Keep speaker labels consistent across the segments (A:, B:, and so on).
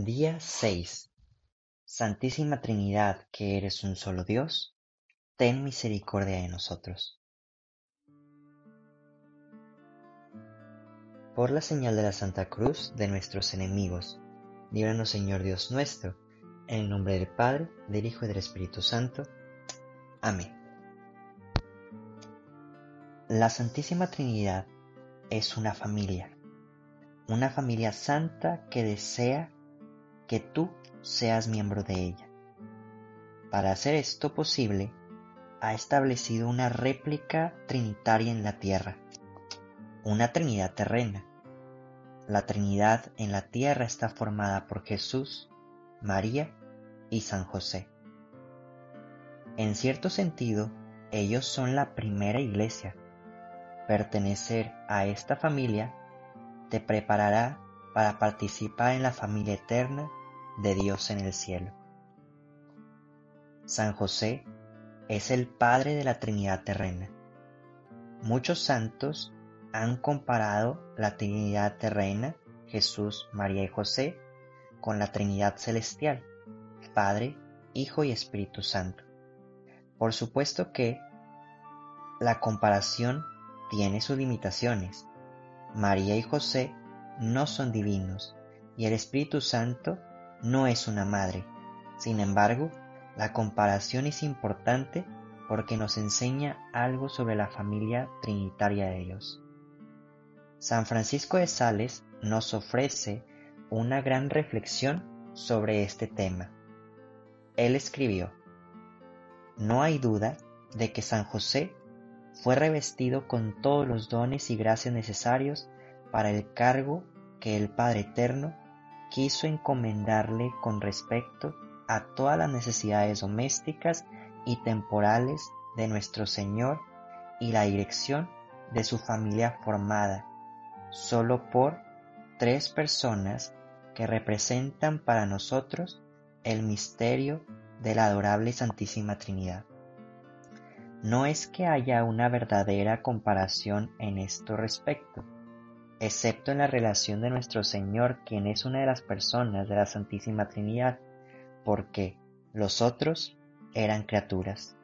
A: Día 6. Santísima Trinidad, que eres un solo Dios, ten misericordia de nosotros. Por la señal de la Santa Cruz de nuestros enemigos, líbranos Señor Dios nuestro, en el nombre del Padre, del Hijo y del Espíritu Santo. Amén. La Santísima Trinidad es una familia, una familia santa que desea que tú seas miembro de ella. Para hacer esto posible, ha establecido una réplica trinitaria en la tierra, una Trinidad terrena. La Trinidad en la tierra está formada por Jesús, María y San José. En cierto sentido, ellos son la primera iglesia. Pertenecer a esta familia te preparará para participar en la familia eterna de Dios en el cielo. San José es el Padre de la Trinidad terrena. Muchos santos han comparado la Trinidad terrena, Jesús, María y José, con la Trinidad celestial, Padre, Hijo y Espíritu Santo. Por supuesto que la comparación tiene sus limitaciones. María y José no son divinos y el Espíritu Santo no es una madre. Sin embargo, la comparación es importante porque nos enseña algo sobre la familia trinitaria de Dios. San Francisco de Sales nos ofrece una gran reflexión sobre este tema. Él escribió, No hay duda de que San José fue revestido con todos los dones y gracias necesarios para el cargo que el Padre Eterno quiso encomendarle con respecto a todas las necesidades domésticas y temporales de nuestro Señor y la dirección de su familia formada solo por tres personas que representan para nosotros el misterio de la adorable Santísima Trinidad. No es que haya una verdadera comparación en esto respecto, excepto en la relación de nuestro Señor, quien es una de las personas de la Santísima Trinidad, porque los otros eran criaturas.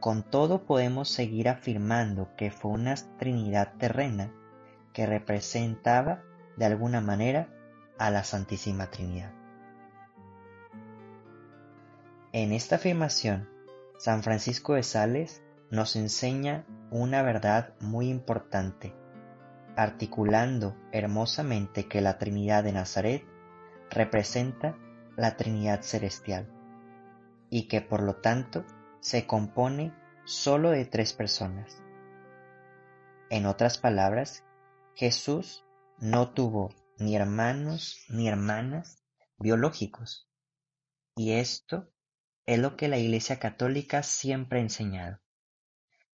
A: Con todo podemos seguir afirmando que fue una Trinidad terrena que representaba de alguna manera a la Santísima Trinidad. En esta afirmación, San Francisco de Sales nos enseña una verdad muy importante articulando hermosamente que la Trinidad de Nazaret representa la Trinidad celestial y que por lo tanto se compone solo de tres personas. En otras palabras, Jesús no tuvo ni hermanos ni hermanas biológicos. Y esto es lo que la Iglesia Católica siempre ha enseñado.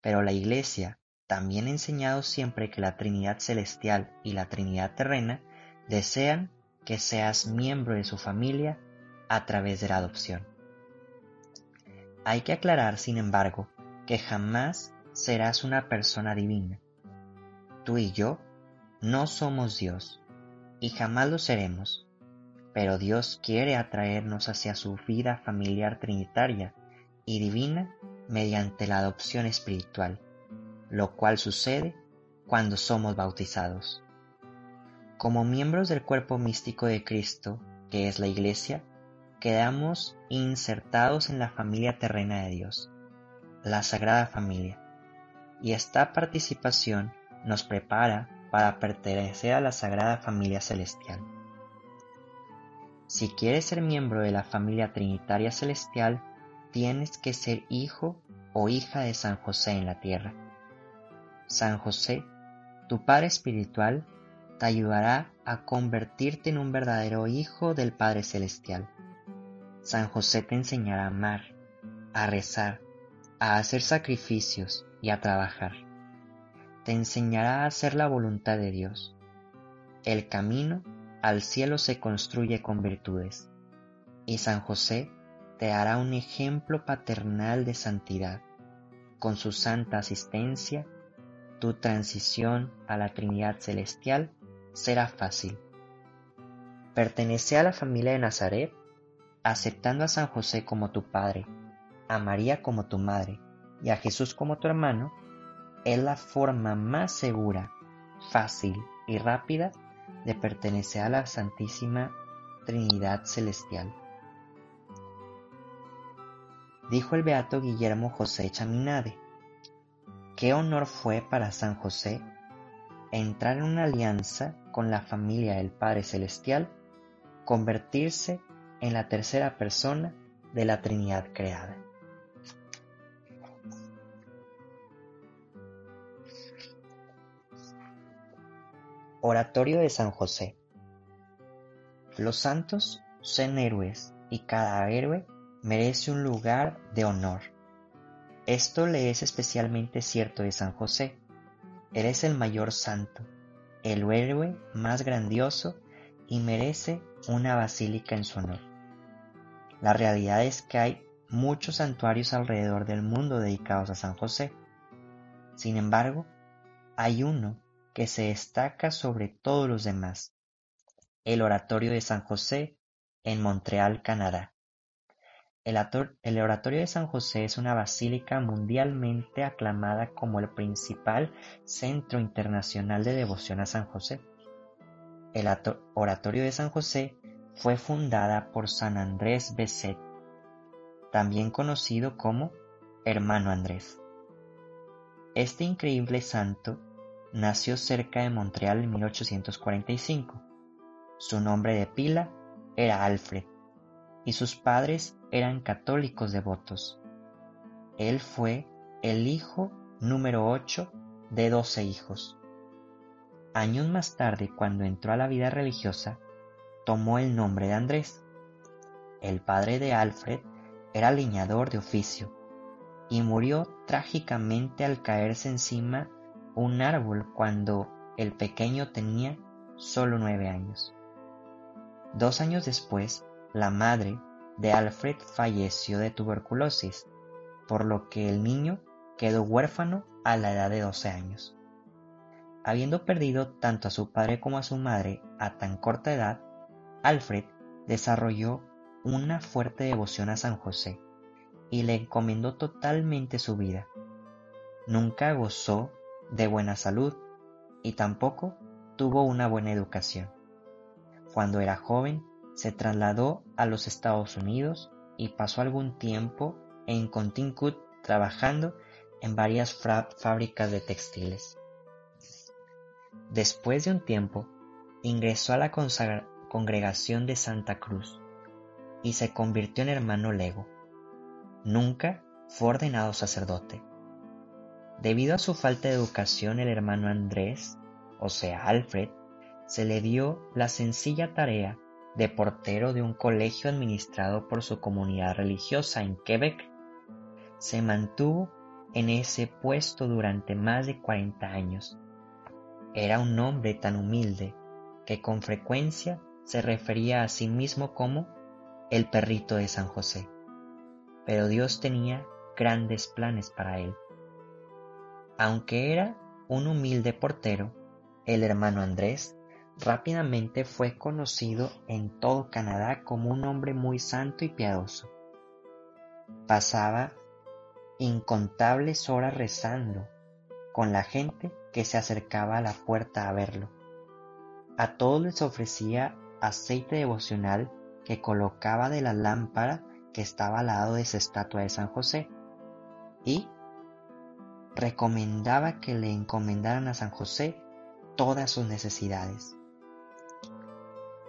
A: Pero la Iglesia también enseñado siempre que la Trinidad Celestial y la Trinidad Terrena desean que seas miembro de su familia a través de la adopción. Hay que aclarar, sin embargo, que jamás serás una persona divina. Tú y yo no somos Dios y jamás lo seremos, pero Dios quiere atraernos hacia su vida familiar trinitaria y divina mediante la adopción espiritual lo cual sucede cuando somos bautizados. Como miembros del cuerpo místico de Cristo, que es la Iglesia, quedamos insertados en la familia terrena de Dios, la Sagrada Familia, y esta participación nos prepara para pertenecer a la Sagrada Familia Celestial. Si quieres ser miembro de la familia trinitaria celestial, tienes que ser hijo o hija de San José en la tierra. San José, tu Padre Espiritual, te ayudará a convertirte en un verdadero hijo del Padre Celestial. San José te enseñará a amar, a rezar, a hacer sacrificios y a trabajar. Te enseñará a hacer la voluntad de Dios. El camino al cielo se construye con virtudes, y San José te hará un ejemplo paternal de santidad. Con su santa asistencia, tu transición a la Trinidad Celestial será fácil. Pertenece a la familia de Nazaret, aceptando a San José como tu padre a María como tu madre y a Jesús como tu hermano, es la forma más segura, fácil y rápida de pertenecer a la Santísima Trinidad Celestial. Dijo el beato Guillermo José Chaminade, qué honor fue para San José entrar en una alianza con la familia del Padre Celestial, convertirse en la tercera persona de la Trinidad creada. Oratorio de San José. Los santos son héroes y cada héroe merece un lugar de honor. Esto le es especialmente cierto de San José. Eres el mayor santo, el héroe más grandioso y merece una basílica en su honor. La realidad es que hay muchos santuarios alrededor del mundo dedicados a San José. Sin embargo, hay uno que se destaca sobre todos los demás, el Oratorio de San José en Montreal, Canadá. El, Oratorio de San José es una basílica mundialmente aclamada como el principal centro internacional de devoción a San José. El Oratorio de San José fue fundada por San Andrés Besset, también conocido como Hermano Andrés. Este increíble santo nació cerca de Montreal en 1845. Su nombre de pila era Alfred y sus padres eran católicos devotos. Él fue el hijo número 8 de 12 hijos. Años más tarde, cuando entró a la vida religiosa, tomó el nombre de Andrés. El padre de Alfred era leñador de oficio y murió trágicamente al caerse encima un árbol cuando el pequeño tenía solo nueve años. Dos años después, la madre de Alfred falleció de tuberculosis, por lo que el niño quedó huérfano a la edad de 12 años. Habiendo perdido tanto a su padre como a su madre a tan corta edad, Alfred desarrolló una fuerte devoción a San José y le encomendó totalmente su vida. Nunca gozó de buena salud y tampoco tuvo una buena educación. Cuando era joven, se trasladó a los Estados Unidos y pasó algún tiempo en Connecticut trabajando en varias fábricas de textiles. Después de un tiempo, ingresó a la congregación de Santa Cruz y se convirtió en hermano lego. Nunca fue ordenado sacerdote. Debido a su falta de educación, el hermano Andrés, o sea, Alfred, se le dio la sencilla tarea de portero de un colegio administrado por su comunidad religiosa en Quebec. Se mantuvo en ese puesto durante más de 40 años. Era un hombre tan humilde que con frecuencia se refería a sí mismo como el perrito de San José. Pero Dios tenía grandes planes para él. Aunque era un humilde portero, el hermano Andrés rápidamente fue conocido en todo Canadá como un hombre muy santo y piadoso. Pasaba incontables horas rezando con la gente que se acercaba a la puerta a verlo. A todos les ofrecía aceite devocional que colocaba de la lámpara que estaba al lado de esa estatua de San José y recomendaba que le encomendaran a San José todas sus necesidades.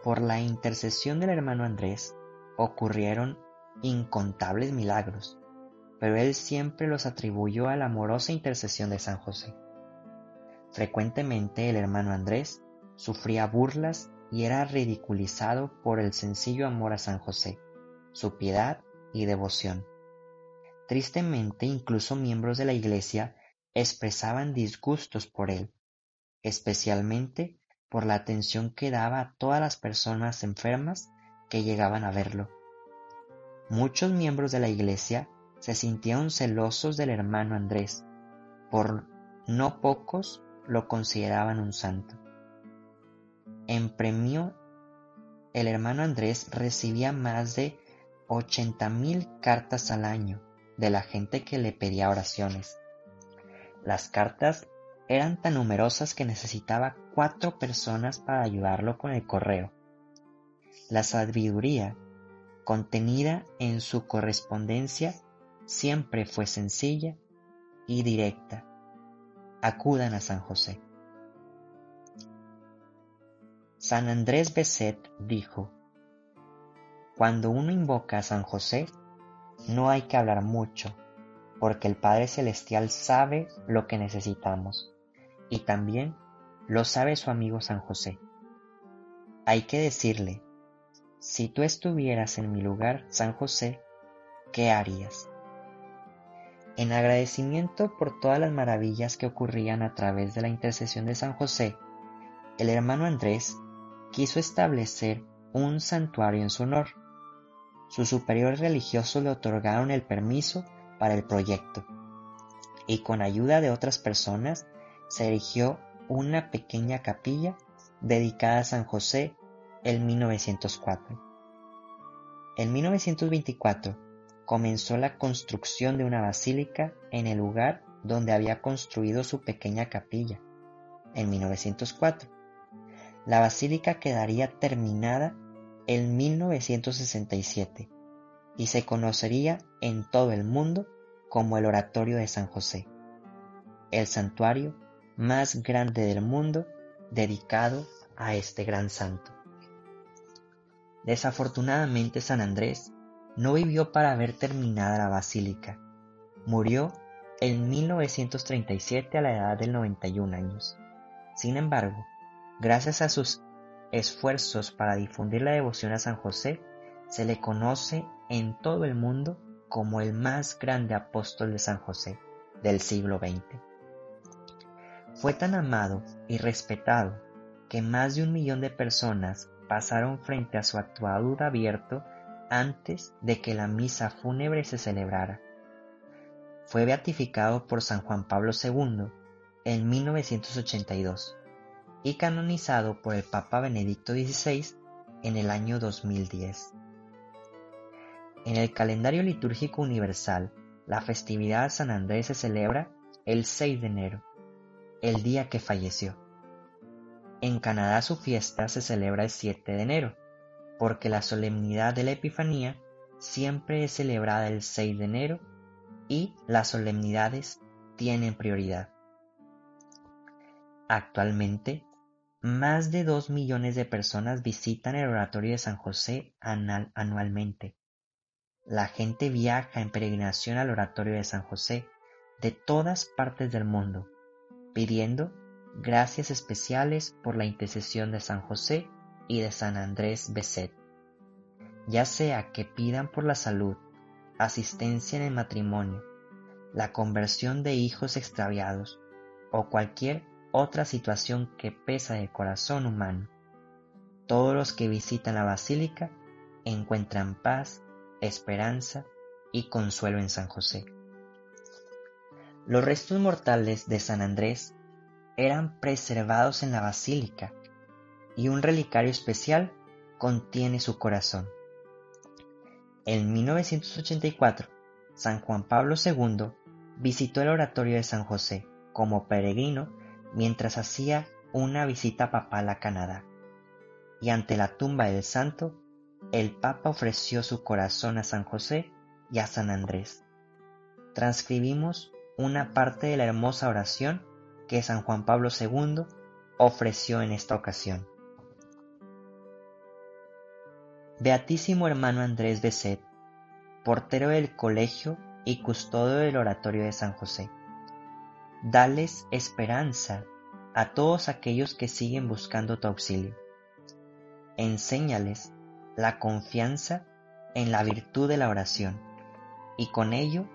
A: Por la intercesión del hermano Andrés ocurrieron incontables milagros, pero él siempre los atribuyó a la amorosa intercesión de San José. Frecuentemente el hermano Andrés sufría burlas y era ridiculizado por el sencillo amor a San José, su piedad y devoción. Tristemente, incluso miembros de la Iglesia expresaban disgustos por él, especialmente por la atención que daba a todas las personas enfermas que llegaban a verlo. Muchos miembros de la Iglesia se sintieron celosos del hermano Andrés, por no pocos lo consideraban un santo. En premio, el hermano Andrés recibía más de 80.000 cartas al año de la gente que le pedía oraciones. Las cartas eran tan numerosas que necesitaba cuatro personas para ayudarlo con el correo. La sabiduría contenida en su correspondencia siempre fue sencilla y directa. Acudan a San José. San Andrés Beset dijo, Cuando uno invoca a San José, no hay que hablar mucho, porque el Padre Celestial sabe lo que necesitamos, y también lo sabe su amigo San José. Hay que decirle, si tú estuvieras en mi lugar, San José, ¿qué harías? En agradecimiento por todas las maravillas que ocurrían a través de la intercesión de San José, el hermano Andrés quiso establecer un santuario en su honor. Sus superiores religiosos le otorgaron el permiso para el proyecto y con ayuda de otras personas se erigió una pequeña capilla dedicada a San José en 1904. En 1924 comenzó la construcción de una basílica en el lugar donde había construido su pequeña capilla, en 1904. La basílica quedaría terminada en 1967 y se conocería en todo el mundo como el Oratorio de San José, el santuario más grande del mundo dedicado a este gran santo. Desafortunadamente San Andrés no vivió para ver terminada la basílica. Murió en 1937 a la edad de 91 años. Sin embargo, gracias a sus esfuerzos para difundir la devoción a San José, se le conoce en todo el mundo como el más grande apóstol de San José del siglo XX. Fue tan amado y respetado que más de un millón de personas pasaron frente a su actuador abierto antes de que la misa fúnebre se celebrara. Fue beatificado por San Juan Pablo II en 1982 y canonizado por el Papa Benedicto XVI en el año 2010. En el calendario litúrgico universal, la festividad de San Andrés se celebra el 6 de enero, el día que falleció. En Canadá su fiesta se celebra el 7 de enero, porque la solemnidad de la Epifanía siempre es celebrada el 6 de enero y las solemnidades tienen prioridad. Actualmente, más de 2 millones de personas visitan el oratorio de San José anualmente. La gente viaja en peregrinación al oratorio de San José de todas partes del mundo, pidiendo gracias especiales por la intercesión de San José y de San Andrés Beset, ya sea que pidan por la salud, asistencia en el matrimonio, la conversión de hijos extraviados o cualquier otra situación que pesa el corazón humano. Todos los que visitan la basílica encuentran paz, esperanza y consuelo en San José. Los restos mortales de San Andrés eran preservados en la basílica y un relicario especial contiene su corazón. En 1984, San Juan Pablo II visitó el oratorio de San José como peregrino mientras hacía una visita papal a Canadá. Y ante la tumba del santo, el Papa ofreció su corazón a San José y a San Andrés. Transcribimos una parte de la hermosa oración que San Juan Pablo II ofreció en esta ocasión. Beatísimo hermano Andrés Beset, portero del colegio y custodio del oratorio de San José. Dales esperanza a todos aquellos que siguen buscando tu auxilio. Enséñales la confianza en la virtud de la oración y con ello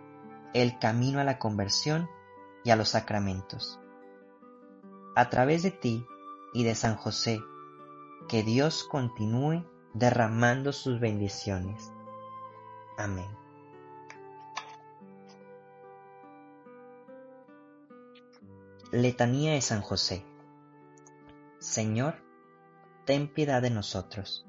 A: el camino a la conversión y a los sacramentos. A través de ti y de San José, que Dios continúe derramando sus bendiciones. Amén. Letanía de San José. Señor, ten piedad de nosotros.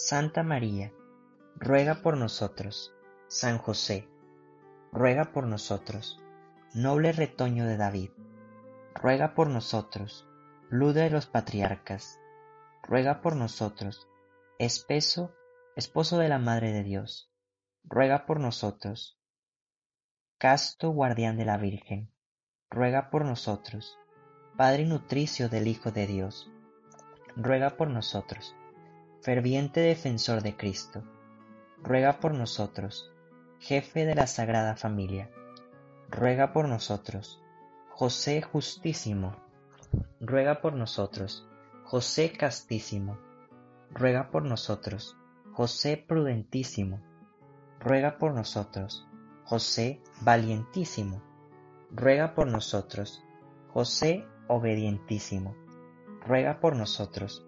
A: Santa María, ruega por nosotros. San José, ruega por nosotros. Noble retoño de David, ruega por nosotros. Luz de los patriarcas, ruega por nosotros. Espeso, esposo de la Madre de Dios, ruega por nosotros. Casto guardián de la Virgen, ruega por nosotros. Padre nutricio del Hijo de Dios, ruega por nosotros. Ferviente defensor de Cristo, ruega por nosotros. Jefe de la Sagrada Familia, ruega por nosotros. José justísimo, ruega por nosotros. José castísimo, ruega por nosotros. José prudentísimo, ruega por nosotros. José valientísimo, ruega por nosotros. José obedientísimo, ruega por nosotros.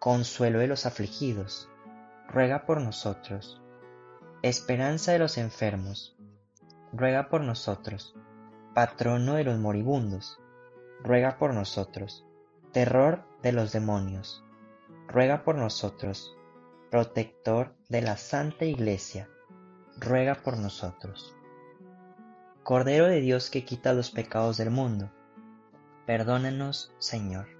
A: Consuelo de los afligidos, ruega por nosotros. Esperanza de los enfermos, ruega por nosotros. Patrono de los moribundos, ruega por nosotros. Terror de los demonios, ruega por nosotros. Protector de la Santa Iglesia, ruega por nosotros. Cordero de Dios que quita los pecados del mundo, perdónanos, Señor.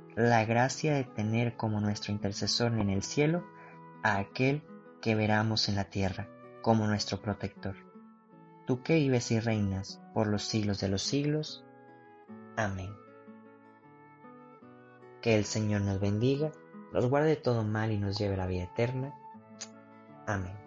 A: la gracia de tener como nuestro intercesor en el cielo a aquel que veramos en la tierra como nuestro protector. Tú que vives y reinas por los siglos de los siglos. Amén. Que el Señor nos bendiga, nos guarde de todo mal y nos lleve a la vida eterna. Amén.